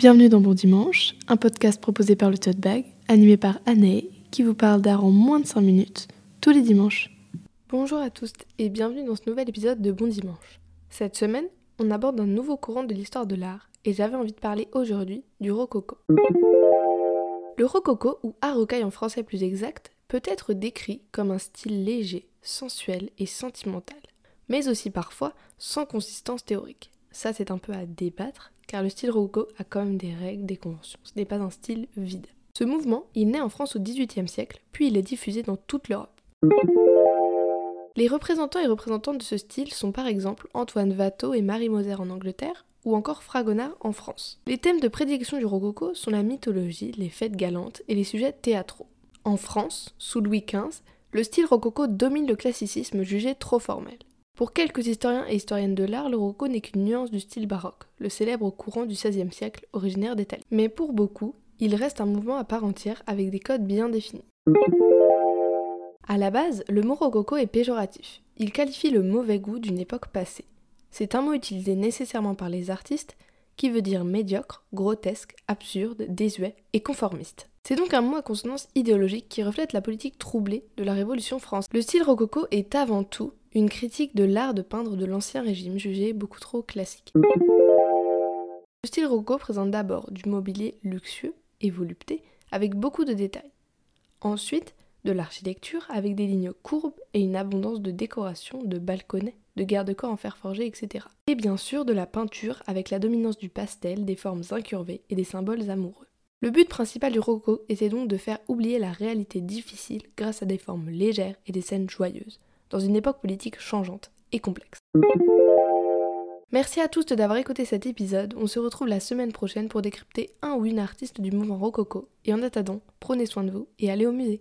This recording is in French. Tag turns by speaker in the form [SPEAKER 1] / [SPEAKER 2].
[SPEAKER 1] Bienvenue dans Bon Dimanche, un podcast proposé par le Tote Bag, animé par Anne, qui vous parle d'art en moins de 5 minutes, tous les dimanches. Bonjour à tous et bienvenue dans ce nouvel épisode de Bon Dimanche. Cette semaine, on aborde un nouveau courant de l'histoire de l'art et j'avais envie de parler aujourd'hui du rococo. Le rococo, ou art rocaille en français plus exact, peut être décrit comme un style léger, sensuel et sentimental, mais aussi parfois sans consistance théorique. Ça, c'est un peu à débattre, car le style rococo a quand même des règles, des conventions. Ce n'est pas un style vide. Ce mouvement, il naît en France au XVIIIe siècle, puis il est diffusé dans toute l'Europe. Les représentants et représentantes de ce style sont par exemple Antoine Watteau et Marie Moser en Angleterre, ou encore Fragonard en France. Les thèmes de prédilection du rococo sont la mythologie, les fêtes galantes et les sujets théâtraux. En France, sous Louis XV, le style rococo domine le classicisme jugé trop formel. Pour quelques historiens et historiennes de l'art, le rococo n'est qu'une nuance du style baroque, le célèbre courant du XVIe siècle originaire d'Italie. Mais pour beaucoup, il reste un mouvement à part entière avec des codes bien définis. À la base, le mot rococo est péjoratif. Il qualifie le mauvais goût d'une époque passée. C'est un mot utilisé nécessairement par les artistes qui veut dire médiocre, grotesque, absurde, désuet et conformiste. C'est donc un mot à consonance idéologique qui reflète la politique troublée de la Révolution française. Le style rococo est avant tout une critique de l'art de peindre de l'ancien régime jugé beaucoup trop classique. Le style rococo présente d'abord du mobilier luxueux et volupté avec beaucoup de détails. Ensuite, de l'architecture avec des lignes courbes et une abondance de décorations, de balconnets, de garde-corps en fer forgé, etc. Et bien sûr de la peinture avec la dominance du pastel, des formes incurvées et des symboles amoureux. Le but principal du rococo était donc de faire oublier la réalité difficile grâce à des formes légères et des scènes joyeuses, dans une époque politique changeante et complexe. Merci à tous d'avoir écouté cet épisode. On se retrouve la semaine prochaine pour décrypter un ou une artiste du mouvement rococo. Et en attendant, prenez soin de vous et allez au musée.